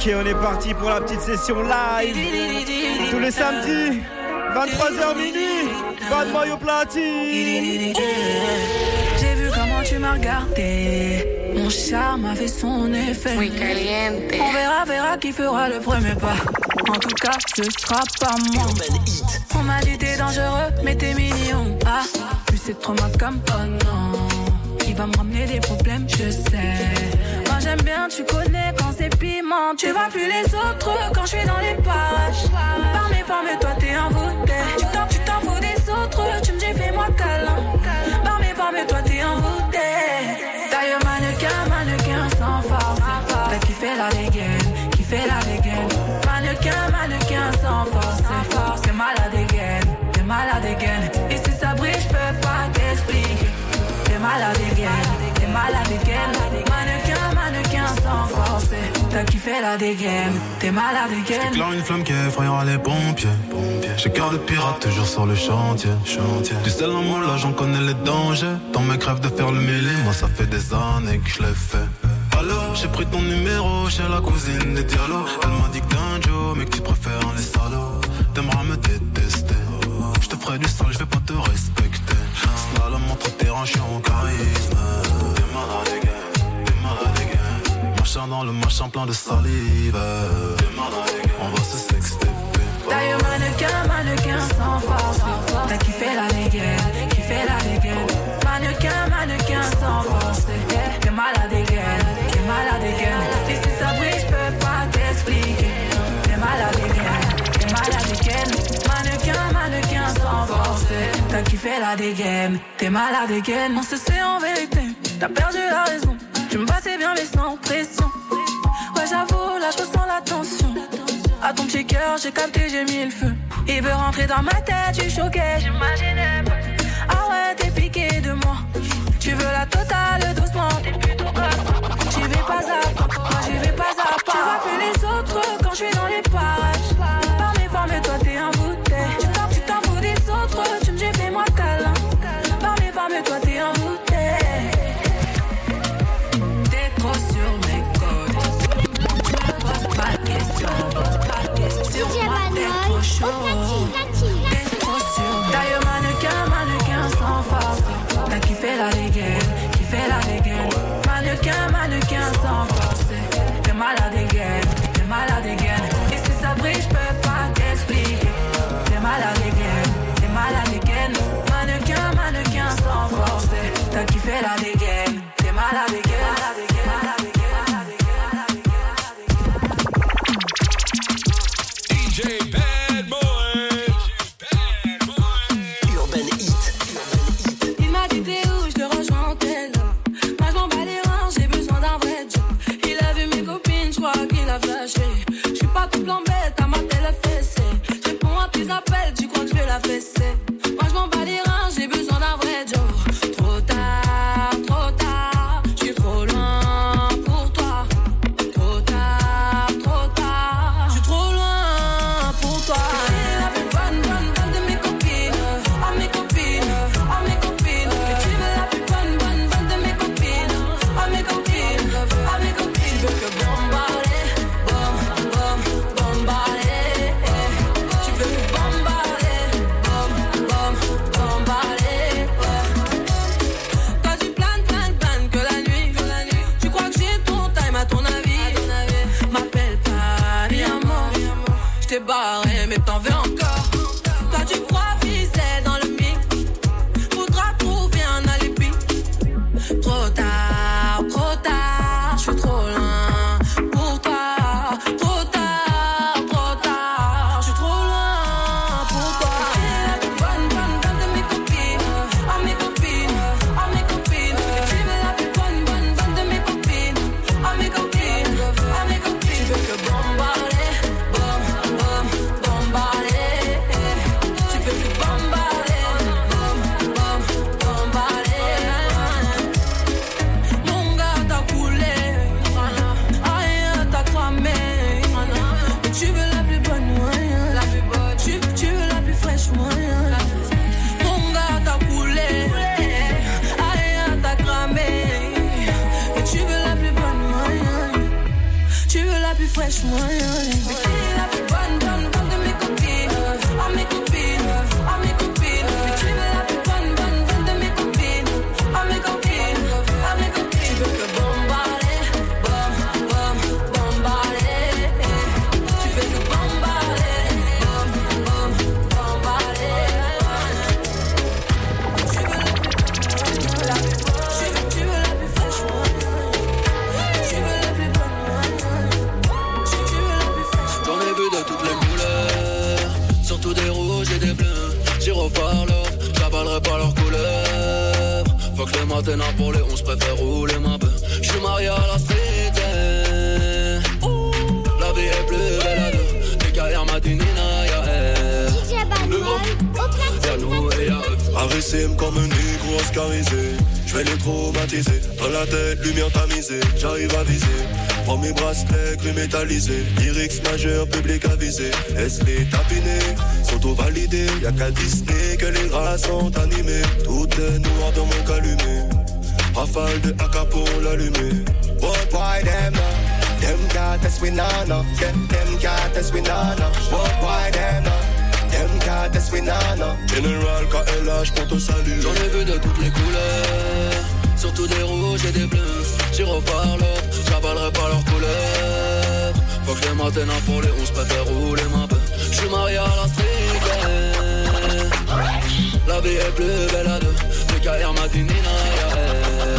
Ok, on est parti pour la petite session live. Tous les samedis, 23h minuit. Bad Mayo Platine. J'ai vu comment tu m'as regardé. Mon charme a fait son effet. Caliente. On verra, verra qui fera le premier pas. En tout cas, ce sera pas moi. On m'a dit t'es dangereux, mais t'es mignon. Ah, plus c'est trop ma comme oh non. Il va me ramener des problèmes, je sais. Moi j'aime bien, tu connais quand c'est piment. Tu vois plus les autres quand je suis dans les parages. Par mes formes, toi T'as qui fait la dégaine, t'es malade again. J'éclaire une flamme qui effrayera les pompiers. J'ai cœur de pirate toujours sur le chantier. chantier. Du sel en moi là j'en connais les dangers. Dans mes crèves de faire le mêlé, moi ça fait des années que je l'ai fait. Alors j'ai pris ton numéro chez la cousine des dialogues. Elle m'a dit que t'es un mais que tu préfères les salauds. T'aimeras me détester. Je te ferai du sale, je vais pas te respecter. Slalom entre terrain, je suis en charisme. T'es t'es malade Machin dans le machin plein de salive. On va se sexter. D'ailleurs, mannequin, mannequin sans force. T'as fait la dégaine, fait la dégaine. Mannequin, mannequin sans force. T'es malade again, t'es malade again. Et si ça brille, je peux pas t'expliquer. T'es malade again, t'es malade again. Mannequin, mannequin sans force. T'as fait la dégaine, t'es malade again. On se sait en vérité, t'as perdu la raison. Tu me passais bien, mais sans pression. Ouais, j'avoue, là, je ressens la tension. Ton petit cœur, j'ai capté, j'ai mis le feu. Il veut rentrer dans ma tête, suis choqué, j'imaginais pas. Ah ouais, t'es piqué de moi. Tu veux la totale doucement. J'y vais pas à pas, j'y vais pas à pas. Tu vois plus les autres quand je suis dans les Il m'a dit t'es où, je te rejoins en tel Moi je m'en bats les reins, j'ai besoin d'un vrai job. Il a vu mes copines, je crois qu'il a flashé. Je suis pas tout plan bête, à ma télé fessée. Je réponds à tes appels, tu crois que je vais la fesser? Comme un négro oscarisé. Je vais les traumatiser. Dans la tête, lumière tamisée. J'arrive à viser. Prends mes bracelets gris métallisés. Lyrics majeur, public avisé. Laisse les tapiner. Sont tout validés Y'a qu'à Disney que les races sont animées Tout est noir dans mon calumet. Rafale de AK pour l'allumer. What why them Them got us we nana Them, them got us nana why them uh, Them got us we nana General KLH pour te saluer J'en ai vu de toutes les couleurs, surtout des rouges et des bleus. J'irai par l'or, j'avalerai pas leurs couleurs. Faut que les matins pour les 11 préfère rouler ma peu. J'suis marié à la street. La vie est plus belle à deux. Carrières matinina, y'a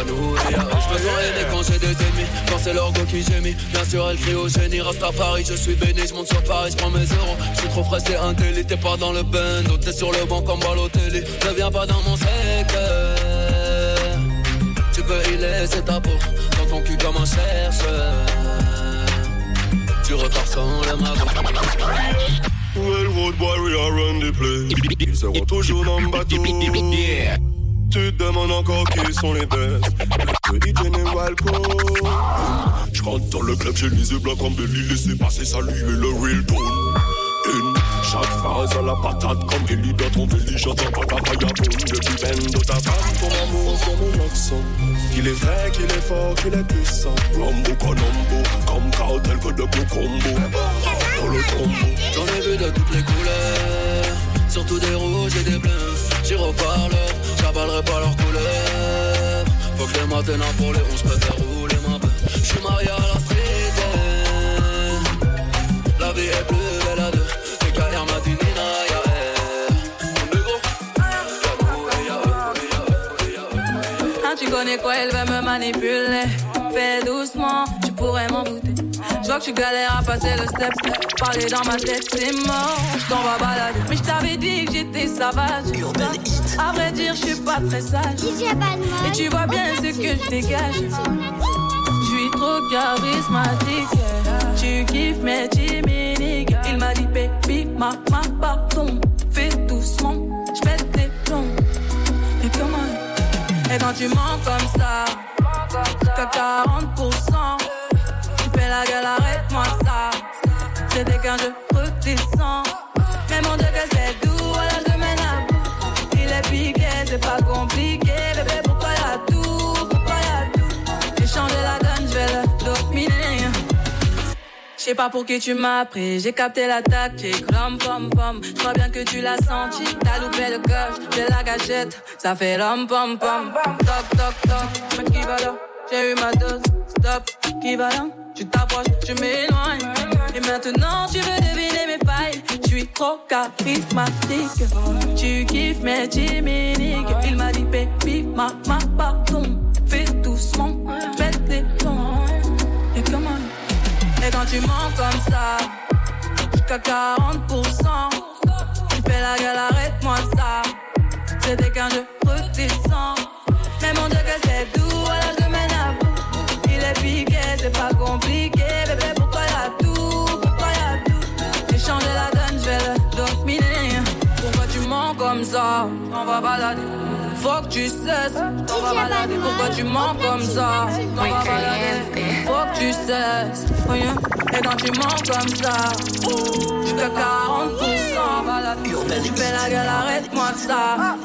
On et y'a eux. J'me sens aidé quand j'ai des ennemis. Quand c'est leur go qui gémit. Bien sûr, elle crie au génie. Rastafari, je suis béni. J'monte sur Paris, j'prends mes euros. J'suis trop frais, c'est un délit. T'es pas dans le bando. T'es sur le banc comme Balotelli. Ne viens pas dans mon secteur. Tu peux y laisser ta peau. Dans ton cul comme un chercheur. Tu repars sans le magot. Well, road boy, we are run the play. Ils seront toujours dans le bateau. Tu te demandes encore qui sont les best. Le Walco. Je rentre dans le club, j'ai les yeux blancs comme Belly. Laissez passer, saluer le real tone. Chaque phrase à la patate comme Ellie dans ton belly. J'entends pas ta vagabonde depuis ben de ta femme. Ton amour sur mon accent. Qu'il est vrai, qu'il est fort, qu'il est puissant. Rambo Colombo, comme cartel que de combos. Dans le tombeau. J'en ai vu de toutes les couleurs, surtout des rouges et des bleus. J'irai par pas leurs couleurs. Faut que les matins pour les 11 préfère rouler ma peu. J'suis marié à la eh. La vie est plus belle à deux. Les y'a elle. Le gros, y'a. Ah, tu connais quoi, elle veut me manipuler. Fais doucement, tu pourrais m'en douter. Je vois que tu galères à passer le step. Parler dans ma tête, c'est mort. Je t'en vais balader. Mais je t'avais dit que j'étais sauvage. À vrai dire, je suis pas très sage. Et tu vois bien ce que je dégage. Je suis trop charismatique. Tu kiffes mes timides. Il m'a dit, baby, ma, ma, pardon. Fais doucement, je pète tes plombs. Et comment? Et quand tu mens comme ça, t'as 40%. Tu fais la gueule, ça. C'était qu'un jeu redescends. Mais mon Dieu, que c'est doux, alors je mène à bout. Il est piqué, c'est pas compliqué. Bébé, pourquoi y'a tout Pourquoi y'a tout? J'ai changé la donne, je vais le dominer. Je sais pas pour qui tu m'as pris, j'ai capté la tactique, rom pom pom. Je crois bien que tu l'as senti, t'as loupé le coche, j'ai la gâchette, ça fait rom pom pom. Toc toc toc, qui va là J'ai eu ma dose, stop, qui va là Tu t'approches, tu m'éloignes. Et maintenant tu veux deviner mes failles, je suis trop charismatique. Tu kiffes mes chimiques, il m'a dit baby, ma, pardon. Fais doucement, fais des plombs. Et comment et quand tu mens comme ça, jusqu'à 40%, tu fais la gueule, arrête-moi ça. C'était qu'un jeu redescends. Mais mon Dieu, que c'est doux, On va balader. Faut que tu cesses, on va balader. Pourquoi tu mens comme ça? On va balader. Faut que tu cesses. Yeah. Et quand tu mens comme ça, jusqu'à 40%, balade. Tu fais la gueule, arrête-moi ça.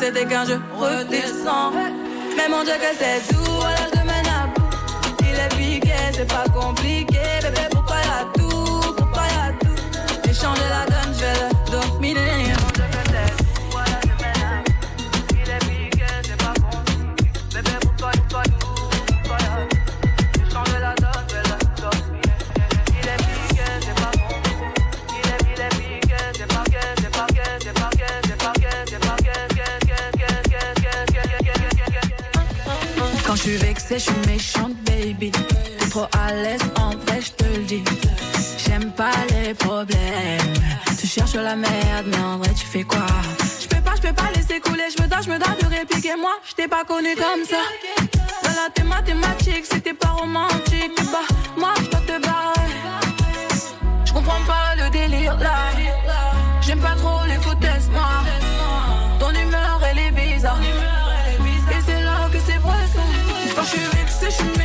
C'était qu'un jeu redescends. Mais mon Dieu, que c'est doux, alors je mène à bout. Il est piqué, méchante, baby. T'es trop à l'aise, en vrai, je te le dis. J'aime pas les problèmes. Tu cherches la merde, mais en vrai, tu fais quoi? Je peux pas, je peux pas laisser couler. Je me dois, je me dois de répliquer. Moi, je t'ai pas connu comme ça. Dans la thématique, c'était pas romantique. Bah, moi, je dois te barrer. Je comprends pas le délire là. J'aime pas trop les foutaises noires. Quand je suis vexée, je suis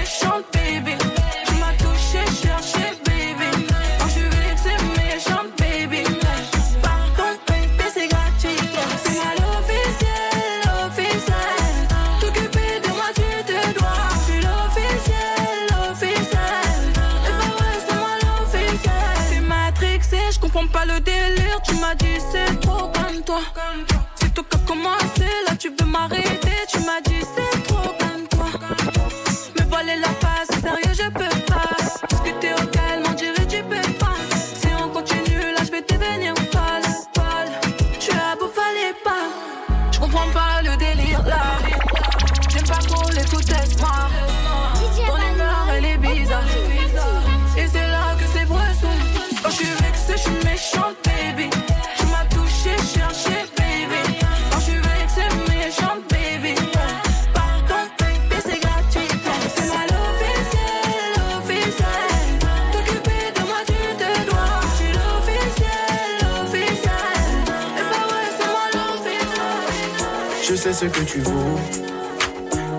sais ce que tu vaux.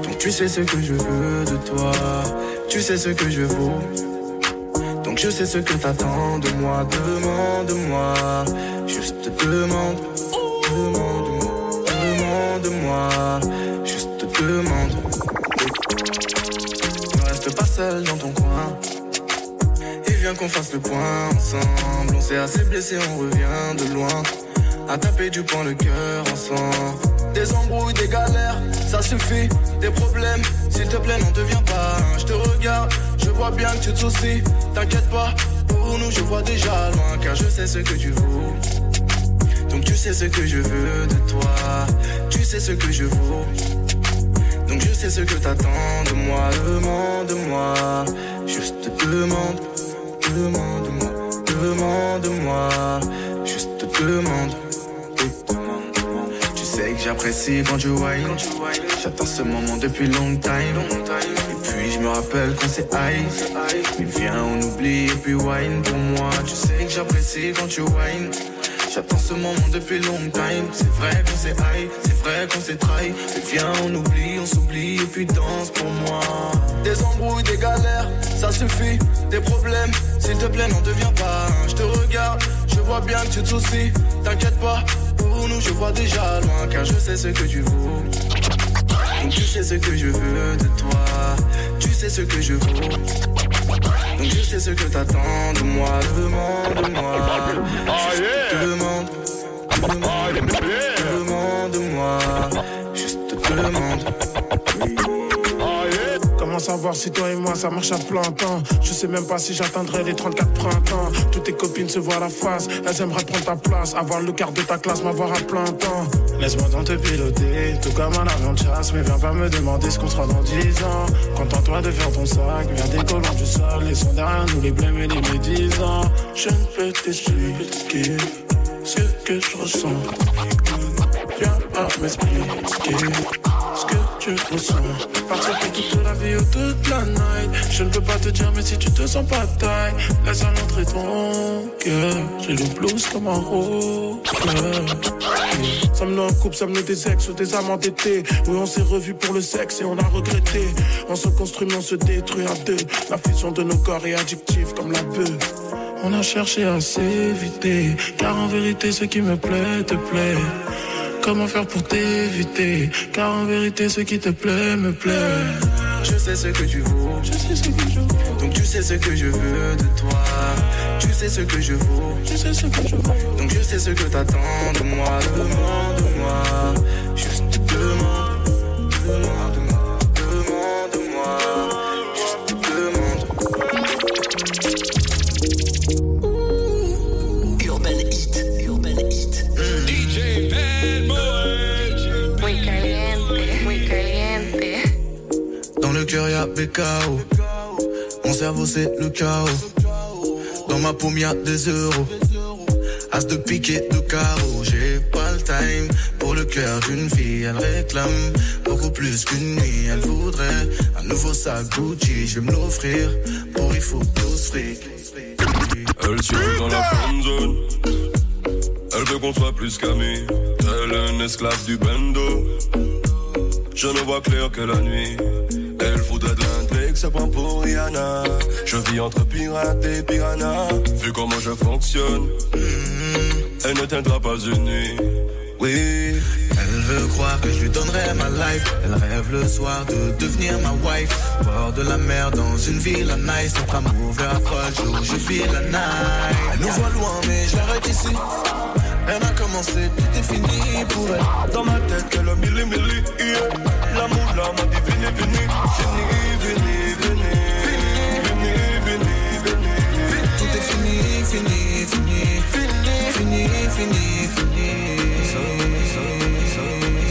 Donc tu sais ce que je veux de toi. Tu sais ce que je vaux. Donc je sais ce que t'attends de moi. Demande-moi. Juste demande. Demande-moi. Demande-moi. Juste demande. Ne reste pas seul dans ton coin. Et viens qu'on fasse le point ensemble. On s'est assez blessé, on revient de loin. À taper du poing le cœur ensemble. Des embrouilles, des galères, ça suffit. Des problèmes, s'il te plaît, n'en deviens pas. Je te regarde, je vois bien que tu te soucies. T'inquiète pas, pour nous, je vois déjà loin. Car je sais ce que tu vaux. Donc tu sais ce que je veux de toi. Tu sais ce que je vaux. Donc je sais ce que t'attends de moi. Demande-moi. Juste demande. Demande-moi. Demande-moi. Juste demande. J'apprécie quand tu whine. J'attends ce moment depuis long time. Et puis je me rappelle qu'on s'est high. Mais viens, on oublie et puis wine pour moi. Tu sais que j'apprécie quand tu whine. J'attends ce moment depuis long time. C'est vrai qu'on s'est high, c'est vrai qu'on s'est trahi. Mais viens, on oublie, on s'oublie et puis danse pour moi. Des embrouilles, des galères, ça suffit. Des problèmes, s'il te plaît, n'en deviens pas. Je te regarde, vois bien que tu te soucies. T'inquiète pas, pour nous, je vois déjà loin. Car je sais ce que tu vaux. Donc tu sais ce que je veux de toi. Tu sais ce que je vaux. Donc je sais ce que t'attends de moi. Demande-moi. Juste demande. Demande. Demande-moi. Juste demande. Savoir si toi et moi ça marche à plein temps. Je sais même pas si j'atteindrai les 34 printemps. Toutes tes copines se voient la face. Elles aimeraient prendre ta place Avoir le quart de ta classe, m'avoir à plein temps. Laisse-moi donc te piloter Tout comme un avion de chasse. Mais viens pas me demander ce qu'on sera dans 10 ans. Contente-toi de faire ton sac Viens décollant du sol. Laissons derrière nous les blêmes et les médisants. Je ne peux t'expliquer Ce que je ressens. Viens pas m'expliquer tu ressens. Partir pour toute la vie ou toute la night. Je ne peux pas te dire, mais si tu te sens pas taille, laisse à l'entrée ton cœur. J'ai le blues comme un rocker. Sommes-nous en couple, sommes-nous des ex ou des amants d'été Oui, on s'est revus pour le sexe et on a regretté. On se construit, mais on se détruit à deux. La fusion de nos corps est addictive comme la bœuf. On a cherché à s'éviter, car en vérité, ce qui me plaît te plaît. Comment faire pour t'éviter Car en vérité ce qui te plaît me plaît Je sais ce que tu vaux. Je sais ce que je vaux Donc tu sais ce que je veux de toi. Tu sais ce que je vaux. Je sais ce que je vaux Donc je sais ce que t'attends de moi. Demande-moi. Mon cerveau c'est le chaos. Dans ma paume y'a des euros. As de piquet de carreau, j'ai pas le time pour le cœur d'une fille. Elle réclame beaucoup plus qu'une nuit. Elle voudrait un nouveau sac Gucci. Je vais me l'offrir pour il faut plus fric. Elle suit dans la zone. Elle veut qu'on soit plus qu'amis. Elle est un esclave du bando. Je ne vois clair que la nuit. De l'intrigue, se prend pour Rihanna. Je vis entre pirate et piranha. Vu comment je fonctionne, elle ne tiendra pas une nuit. Oui. Elle veut croire que je lui donnerai ma life. Elle rêve le soir de devenir ma wife. Bord de la mer dans une ville à nice. Notre amour vers proche où je vis la night. Elle nous voit loin, mais je l'arrête ici. Elle a commencé, t'es fini pour elle. Dans ma tête, elle a mille mille. L'amour là m'a dit venez, venez, venez, venez, venez, venez, venez, venez. Tout est fini, fini, fini, fini, fini, fini.